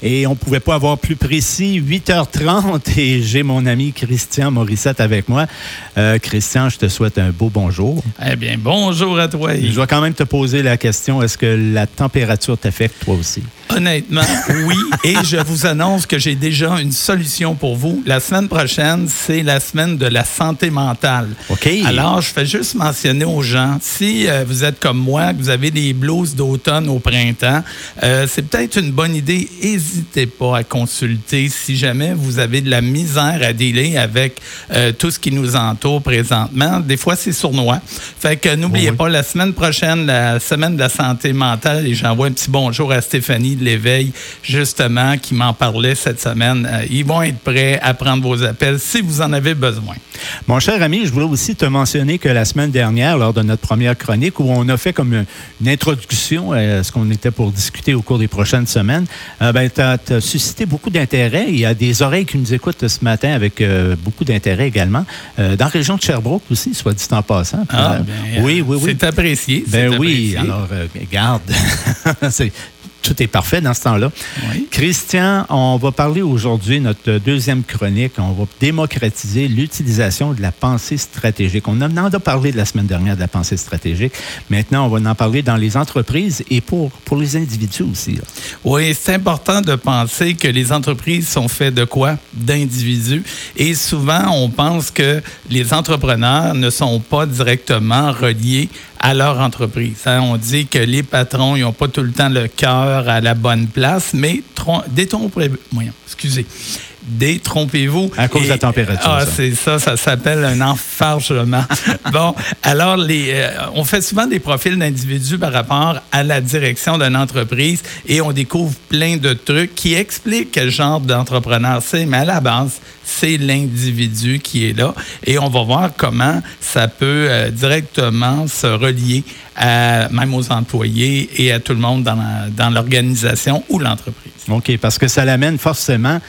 Et on ne pouvait pas avoir plus précis, 8h30, et j'ai mon ami Christian Morissette avec moi. Euh, Christian, je te souhaite un beau bonjour. Eh bien, bonjour à toi. Je dois quand même te poser la question, est-ce que la température t'affecte toi aussi? Honnêtement, oui. Et je vous annonce que j'ai déjà une solution pour vous. La semaine prochaine, c'est la semaine de la santé mentale. OK. Alors, je fais juste mentionner aux gens, si euh, vous êtes comme moi, que vous avez des blouses d'automne au printemps, euh, c'est peut-être une bonne idée. N'hésitez pas à consulter si jamais vous avez de la misère à dealer avec euh, tout ce qui nous entoure présentement. Des fois, c'est sournois. Fait que n'oubliez Oui. pas, la semaine prochaine, la semaine de la santé mentale, et j'envoie un petit bonjour à Stéphanie de l'éveil, justement, qui m'en parlait cette semaine. Euh, ils vont être prêts à prendre vos appels si vous en avez besoin. Mon cher ami, je voulais aussi te mentionner que la semaine dernière, lors de notre première chronique, où on a fait comme une, introduction à ce qu'on était pour discuter au cours des prochaines semaines, euh, ben, tu as, suscité beaucoup d'intérêt. Il y a des oreilles qui nous écoutent ce matin avec euh, beaucoup d'intérêt également. Euh, dans la région de Sherbrooke aussi, soit dit en passant. Ah, ben, oui, oui, oui. C'est apprécié. Ben oui, apprécié. alors euh, garde. C'est- tout est parfait dans ce temps-là. Oui. Christian, on va parler aujourd'hui, notre deuxième chronique, on va démocratiser l'utilisation de la pensée stratégique. On en a parlé de la semaine dernière de la pensée stratégique. Maintenant, on va en parler dans les entreprises et pour, pour les individus aussi. là. Oui, c'est important de penser que les entreprises sont faites de quoi? D'individus. Et souvent, on pense que les entrepreneurs ne sont pas directement reliés à leur entreprise. hein. On dit que les patrons, n'ont pas tout le temps le cœur à la bonne place, mais trom- détrompez, voyons, excusez, détrompez-vous. À cause de la température, Ah, c'est ça, ça s'appelle un enfargement. bon, alors, les, euh, on fait souvent des profils d'individus par rapport à la direction d'une entreprise et on découvre plein de trucs qui expliquent quel genre d'entrepreneur c'est, mais à la base, c'est l'individu qui est là et on va voir comment ça peut euh, directement se relier à, même aux employés et à tout le monde dans l'organisation ou l'entreprise. OK, parce que ça l'amène forcément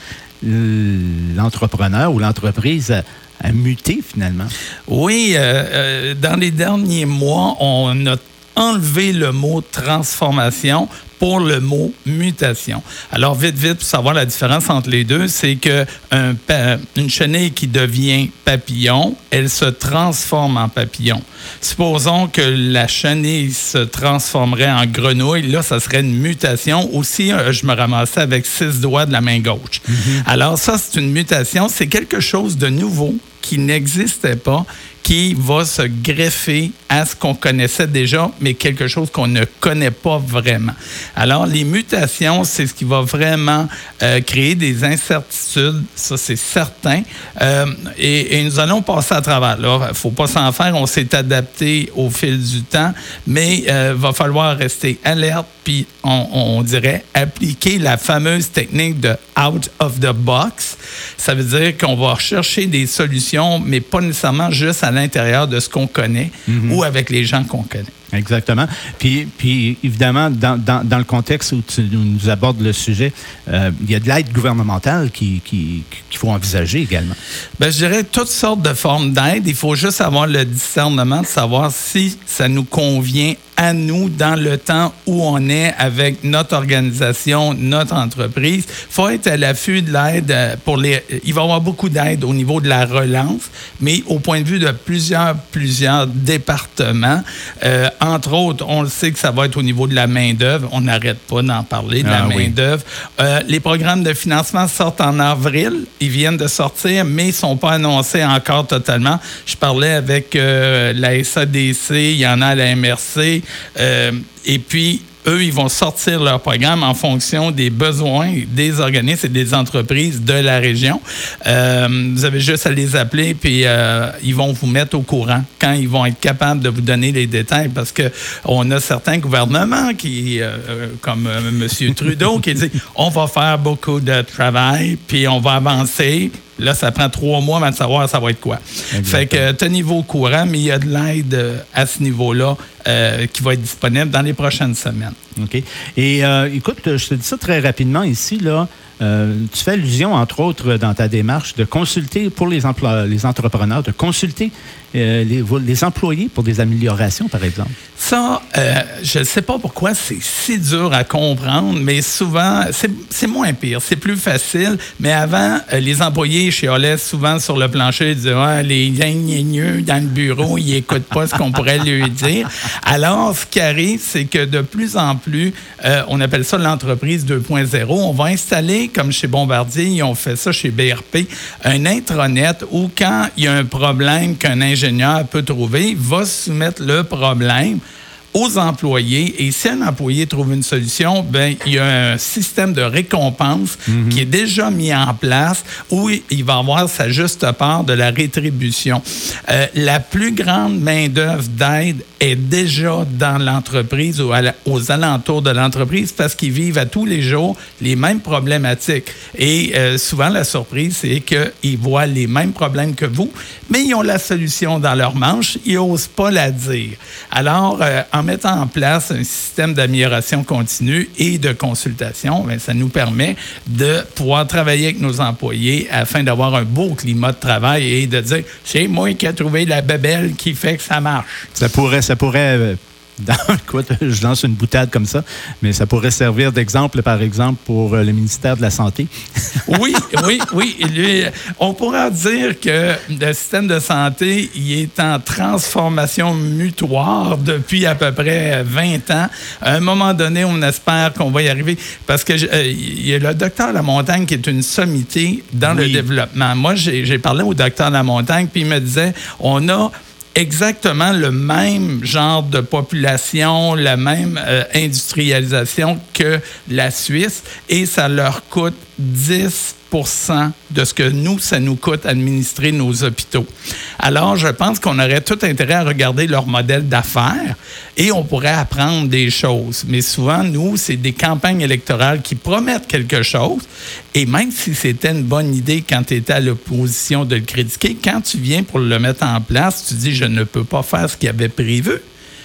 l'entrepreneur ou l'entreprise à muter finalement? Oui, euh, euh, dans les derniers mois, on a enlevé le mot transformation pour le mot mutation. Alors, vite, vite, pour savoir la différence entre les deux, c'est que un une chenille qui devient papillon, elle se transforme en papillon. Supposons que la chenille se transformerait en grenouille, là, ça serait une mutation. Aussi, euh, je me ramassais avec six doigts de la main gauche. Alors, ça, c'est une mutation. C'est quelque chose de nouveau qui n'existait pas, qui va se greffer à ce qu'on connaissait déjà, mais quelque chose qu'on ne connaît pas vraiment. Alors, les mutations, c'est ce qui va vraiment euh, créer des incertitudes, ça c'est certain. Euh, et, nous allons passer à travers. Il ne faut pas s'en faire, on s'est adapté au fil du temps, mais il va falloir rester alerte, puis on, on dirait appliquer la fameuse technique de out of the box. Ça veut dire qu'on va rechercher des solutions, mais pas nécessairement juste à l'intérieur de ce qu'on connaît ou avec les gens qu'on connaît. Exactement. Puis, puis évidemment, dans, dans- dans le contexte où tu nous abordes le sujet, euh, il y a de l'aide gouvernementale qui- qui- qu'il faut envisager également. Ben, je dirais toutes sortes de formes d'aide. Il faut juste avoir le discernement de savoir si ça nous convient à nous dans le temps où on est avec notre organisation, notre entreprise. Il faut être à l'affût de l'aide euh, pour les. Il va y avoir beaucoup d'aide au niveau de la relance, mais au point de vue de plusieurs, plusieurs départements. Euh, entre autres, on le sait que ça va être au niveau de la main-d'œuvre. On n'arrête pas d'en parler, de la Ah oui. main d'œuvre. Euh, les programmes de financement sortent en avril. Ils viennent de sortir, mais ils ne sont pas annoncés encore totalement. Je parlais avec euh, la SADC, il y en a à la MRC. Euh, et puis, eux, ils vont sortir leur programme en fonction des besoins des organismes et des entreprises de la région. Euh, vous avez juste à les appeler, puis euh, ils vont vous mettre au courant quand ils vont être capables de vous donner les détails, parce que on a certains gouvernements qui, comme M. Trudeau, qui dit on va faire beaucoup de travail, puis on va avancer. Là, ça prend trois mois avant de savoir ça va être quoi. Fait que tenez-vous au courant, mais il y a de l'aide euh, à ce niveau-là euh, qui va être disponible dans les prochaines semaines. OK. Et euh, écoute, je te dis ça très rapidement ici, là. Euh, tu fais allusion, entre autres, dans ta démarche, de consulter pour les, les entrepreneurs, de consulter les, les, employés pour des améliorations, par exemple? Ça, je ne sais pas pourquoi c'est si dur à comprendre, mais souvent, c'est moins pire. C'est plus facile. Mais avant, les employés chialaient souvent sur le plancher, ils disaient ah, les ligneux dans le bureau, ils n'écoutent pas ce qu'on pourrait lui dire. Alors, ce qui arrive, c'est que de plus en plus, on appelle ça l'entreprise 2.0. On va installer, comme chez Bombardier, ils ont fait ça chez BRP, un intranet où quand il y a un problème qu'un ingénieur peut trouver, va soumettre le problème aux employés. Et si un employé trouve une solution, ben il y a un système de récompense mhm. qui est déjà mis en place où il va avoir sa juste part de la rétribution. Euh, la plus grande main-d'œuvre d'aide est déjà dans l'entreprise ou aux alentours de l'entreprise parce qu'ils vivent à tous les jours les mêmes problématiques. Et euh, souvent, la surprise, c'est qu'ils voient les mêmes problèmes que vous, mais ils ont la solution dans leur manche, ils n'osent pas la dire. Alors, euh, en mettant en place un système d'amélioration continue et de consultation, bien, ça nous permet de pouvoir travailler avec nos employés afin d'avoir un beau climat de travail et de dire, c'est moi qui ai trouvé la bébelle qui fait que ça marche. Ça pourrait, ça pourrait euh, je lance une boutade comme ça, mais ça pourrait servir d'exemple, par exemple, pour euh, le ministère de la Santé. oui, oui, oui. on pourra dire que le système de santé il est en transformation mutoire depuis à peu près 20 ans. À un moment donné, on espère qu'on va y arriver parce que euh, il y a le docteur Lamontagne qui est une sommité dans le développement. Moi, j'ai parlé au docteur Lamontagne, puis il me disait, on a exactement le même genre de population, la même euh, industrialisation que la Suisse et ça leur coûte 10% de ce que nous, ça nous coûte administrer nos hôpitaux. Alors, je pense qu'on aurait tout intérêt à regarder leur modèle d'affaires et on pourrait apprendre des choses. Mais souvent, nous, c'est des campagnes électorales qui promettent quelque chose et même si c'était une bonne idée quand tu étais à l'opposition de le critiquer, quand tu viens pour le mettre en place, tu dis je ne peux pas faire ce qu'il avait prévu.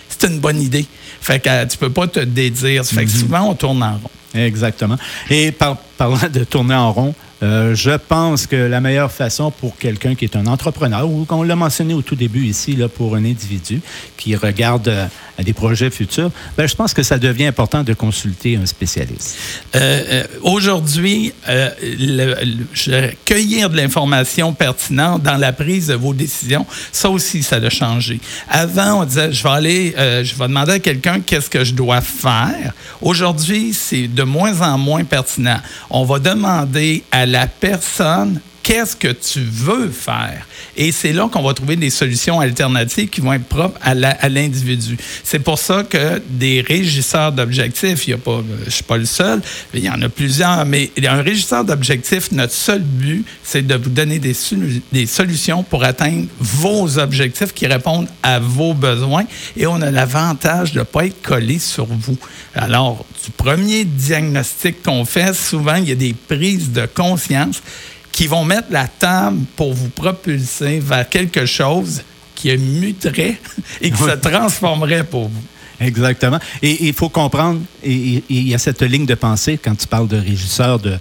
C'est une bonne idée. Fait que tu peux pas te dédire. Fait que mm-hmm. souvent, on tourne en rond. Exactement. Et par, parlant de tourner en rond, euh, je pense que la meilleure façon pour quelqu'un qui est un entrepreneur, ou qu'on l'a mentionné au tout début ici, là, pour un individu qui regarde euh, à des projets futurs, ben, je pense que ça devient important de consulter un spécialiste. Euh, Aujourd'hui, cueillir de l'information pertinente dans la prise de vos décisions, ça aussi, ça a changé. Avant, on disait, je vais aller, je vais demander à quelqu'un qu'est-ce que je dois faire. Aujourd'hui, c'est de moins en moins pertinent. On va demander à la personne qu'est-ce que tu veux faire? Et c'est là qu'on va trouver des solutions alternatives qui vont être propres à l'individu. C'est pour ça que des régisseurs d'objectifs, il y a pas, je ne suis pas le seul, il y en a plusieurs, mais un régisseur d'objectifs, notre seul but, c'est de vous donner des, des solutions pour atteindre vos objectifs qui répondent à vos besoins. Et on a l'avantage de ne pas être collé sur vous. Alors, du premier diagnostic qu'on fait, souvent, il y a des prises de conscience qui vont mettre la table pour vous propulser vers quelque chose qui muterait et qui se transformerait pour vous. Exactement. Et il faut comprendre, il y a cette ligne de pensée quand tu parles de régisseur de,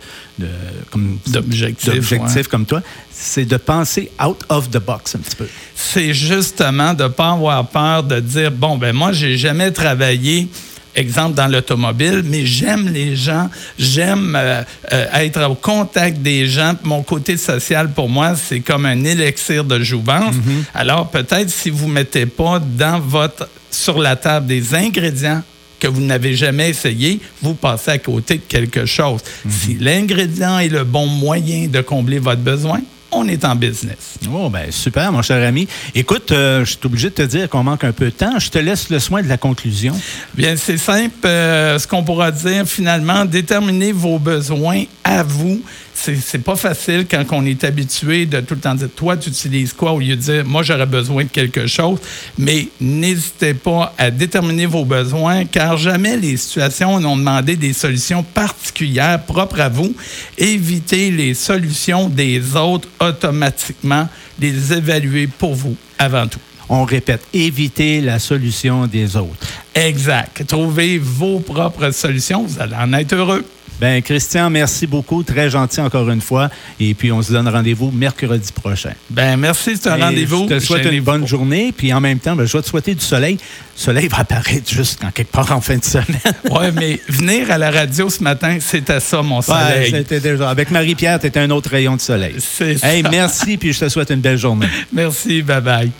d'objectifs comme toi, c'est de penser out of the box un petit peu. C'est justement de ne pas avoir peur de dire bon ben moi j'ai jamais travaillé exemple dans l'automobile, mais j'aime les gens, j'aime euh, euh, être au contact des gens. Mon côté social, pour moi, c'est comme un élixir de jouvence. Mm-hmm. Alors, peut-être si vous ne mettez pas dans votre, sur la table des ingrédients que vous n'avez jamais essayé, vous passez à côté de quelque chose. Mm-hmm. Si l'ingrédient est le bon moyen de combler votre besoin, on est en business. Oh, ben super, mon cher ami. Écoute, euh, je suis obligé de te dire qu'on manque un peu de temps. Je te laisse le soin de la conclusion. Bien, c'est simple. Euh, ce qu'on pourra dire, finalement, déterminez vos besoins à vous c'est pas facile quand on est habitué de tout le temps dire toi, tu utilises quoi au lieu de dire moi, j'aurais besoin de quelque chose. Mais n'hésitez pas à déterminer vos besoins car jamais les situations n'ont demandé des solutions particulières propres à vous. Évitez les solutions des autres automatiquement, les évaluer pour vous avant tout. On répète, évitez la solution des autres. Exact. Trouvez vos propres solutions, vous allez en être heureux. Ben Christian, merci beaucoup. Très gentil encore une fois. Et puis, on se donne rendez-vous mercredi prochain. Ben merci, c'est un rendez-vous. Je te souhaite une bonne journée. Puis en même temps, ben, je vais te souhaiter du soleil. Le soleil va apparaître juste en quelque part en fin de semaine. oui, mais venir à la radio ce matin, c'était ça, mon soleil. Ouais, c'était déjà. Avec Marie-Pierre, tu étais un autre rayon de soleil. C'est hey, merci, puis je te souhaite une belle journée. Merci, bye bye.